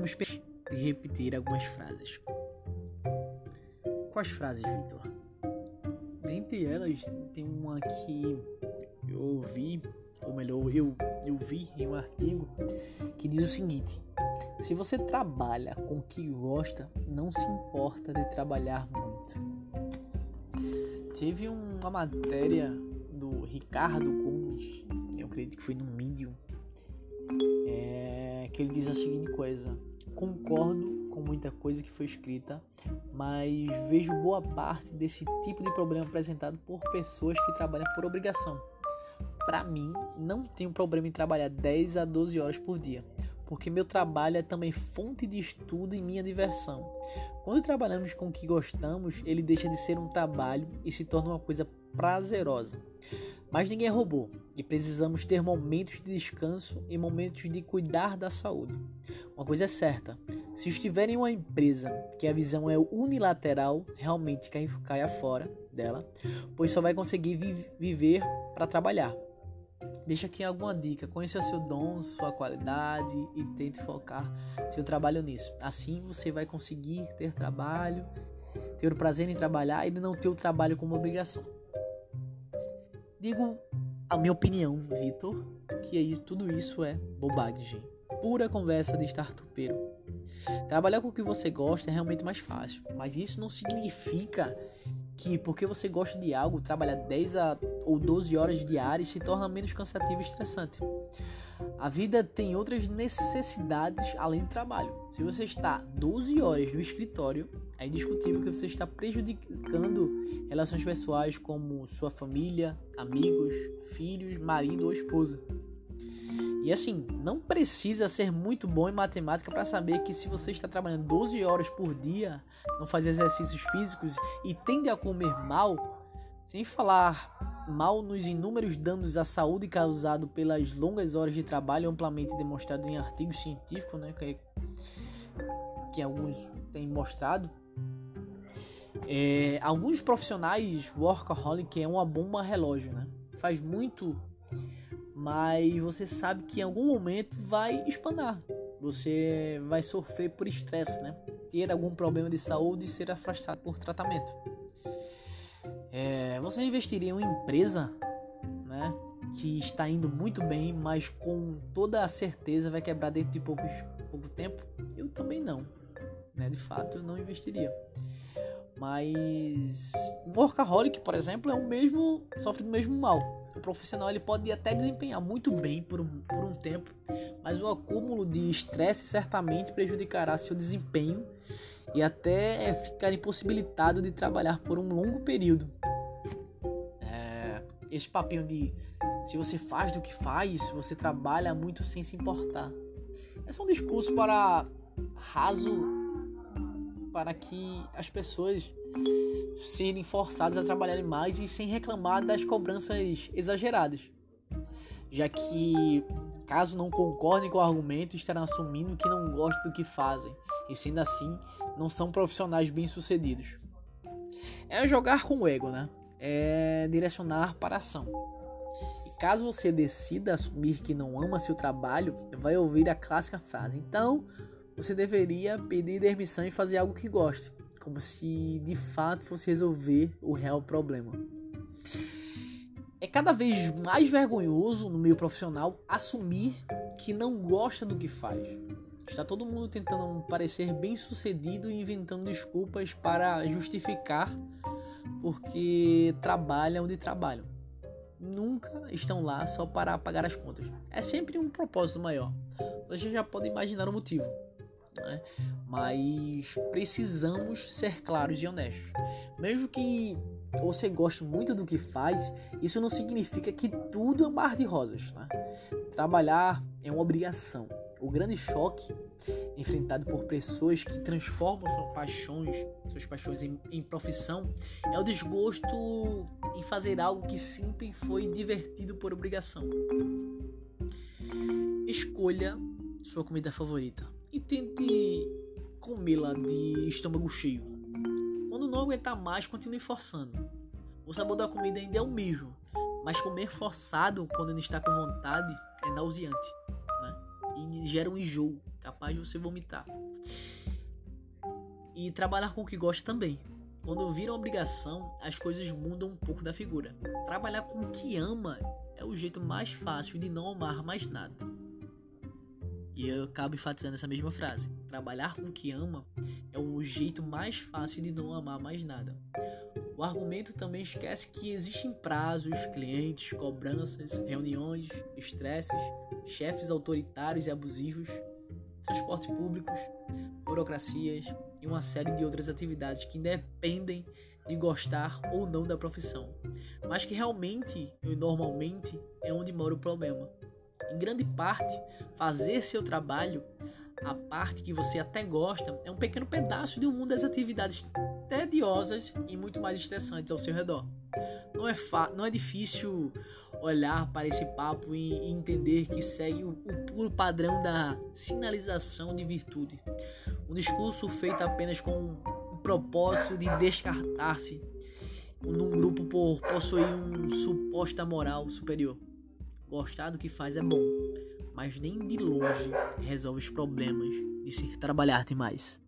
precisamos repetir algumas frases. Quais frases, Victor? Dentre elas, tem uma que eu ouvi, ou melhor, eu, eu vi em um artigo que diz o seguinte: se você trabalha com o que gosta, não se importa de trabalhar muito. Teve uma matéria do Ricardo Gomes, eu acredito que foi no Medium, é, que ele diz a seguinte coisa: concordo com muita coisa que foi escrita, mas vejo boa parte desse tipo de problema apresentado por pessoas que trabalham por obrigação. Para mim, não tenho problema em trabalhar 10 a 12 horas por dia, porque meu trabalho é também fonte de estudo e minha diversão. Quando trabalhamos com o que gostamos, ele deixa de ser um trabalho e se torna uma coisa prazerosa. Mas ninguém é robô e precisamos ter momentos de descanso e momentos de cuidar da saúde. Uma coisa é certa: se estiver em uma empresa que a visão é unilateral, realmente cai, caia fora dela, pois só vai conseguir vi viver para trabalhar. Deixa aqui alguma dica: conheça seu dom, sua qualidade e tente focar seu trabalho nisso. Assim você vai conseguir ter trabalho, ter o prazer em trabalhar e não ter o trabalho como obrigação. Digo a minha opinião, Vitor, que aí tudo isso é bobagem. Pura conversa de startupeiro. Trabalhar com o que você gosta é realmente mais fácil, mas isso não significa que porque você gosta de algo, trabalhar 10 a, ou 12 horas diárias se torna menos cansativo e estressante. A vida tem outras necessidades além do trabalho. Se você está 12 horas no escritório, é indiscutível que você está prejudicando relações pessoais como sua família, amigos, filhos, marido ou esposa. E assim, não precisa ser muito bom em matemática para saber que se você está trabalhando 12 horas por dia, não faz exercícios físicos e tende a comer mal, sem falar mal nos inúmeros danos à saúde causado pelas longas horas de trabalho amplamente demonstrado em artigos científicos, né, que, que alguns têm mostrado, é, alguns profissionais workaholic é uma bomba relógio, né? Faz muito, mas você sabe que em algum momento vai espanar. Você vai sofrer por estresse, né? Ter algum problema de saúde e ser afastado por tratamento. É, você investiria em uma empresa, né? Que está indo muito bem, mas com toda a certeza vai quebrar dentro de pouco, tempo? Eu também não. Né? De fato, eu não investiria. Mas o workaholic, por exemplo, é o mesmo, sofre do mesmo mal. O profissional ele pode até desempenhar muito bem por um, por um tempo, mas o acúmulo de estresse certamente prejudicará seu desempenho e até ficar impossibilitado de trabalhar por um longo período. Esse papinho de se você faz do que faz, você trabalha muito sem se importar. Esse é um discurso para raso para que as pessoas serem forçadas a trabalharem mais e sem reclamar das cobranças exageradas. Já que, caso não concordem com o argumento, estarão assumindo que não gostam do que fazem e, sendo assim, não são profissionais bem-sucedidos. É jogar com o ego, né? É direcionar para a ação. E caso você decida assumir que não ama seu trabalho, vai ouvir a clássica frase: então você deveria pedir demissão e fazer algo que goste, como se de fato fosse resolver o real problema. É cada vez mais vergonhoso no meio profissional assumir que não gosta do que faz. Está todo mundo tentando parecer bem sucedido e inventando desculpas para justificar porque trabalham onde trabalham. Nunca estão lá só para pagar as contas. É sempre um propósito maior. Você já pode imaginar o motivo né? mas precisamos ser claros e honestos. Mesmo que você goste muito do que faz, isso não significa que tudo é mar de rosas. Né? Trabalhar é uma obrigação. O grande choque enfrentado por pessoas que transformam suas paixões, suas paixões em, em profissão é o desgosto em fazer algo que sempre foi divertido por obrigação. Escolha sua comida favorita e tente comê-la de estômago cheio. Quando não aguentar mais, continue forçando. O sabor da comida ainda é o mesmo, mas comer forçado quando não está com vontade é nauseante gera um enjoo. capaz de você vomitar. E trabalhar com o que gosta também. Quando vira uma obrigação, as coisas mudam um pouco da figura. Trabalhar com o que ama é o jeito mais fácil de não amar mais nada. E eu acabo enfatizando essa mesma frase. Trabalhar com o que ama é o jeito mais fácil de não amar mais nada. O argumento também esquece que existem prazos, clientes, cobranças, reuniões, estresses, chefes autoritários e abusivos, transportes públicos, burocracias e uma série de outras atividades que dependem de gostar ou não da profissão, mas que realmente e normalmente é onde mora o problema. Em grande parte, fazer seu trabalho, a parte que você até gosta, é um pequeno pedaço de um mundo das atividades tediosas e muito mais estressantes ao seu redor. Não é, não é difícil olhar para esse papo e, entender que segue o, o puro padrão da sinalização de virtude. Um discurso feito apenas com o propósito de descartar-se num grupo por possuir um suposta moral superior. Gostar do que faz é bom, mas nem de longe resolve os problemas de se trabalhar demais.